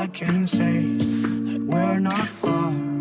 I can say that we're not far.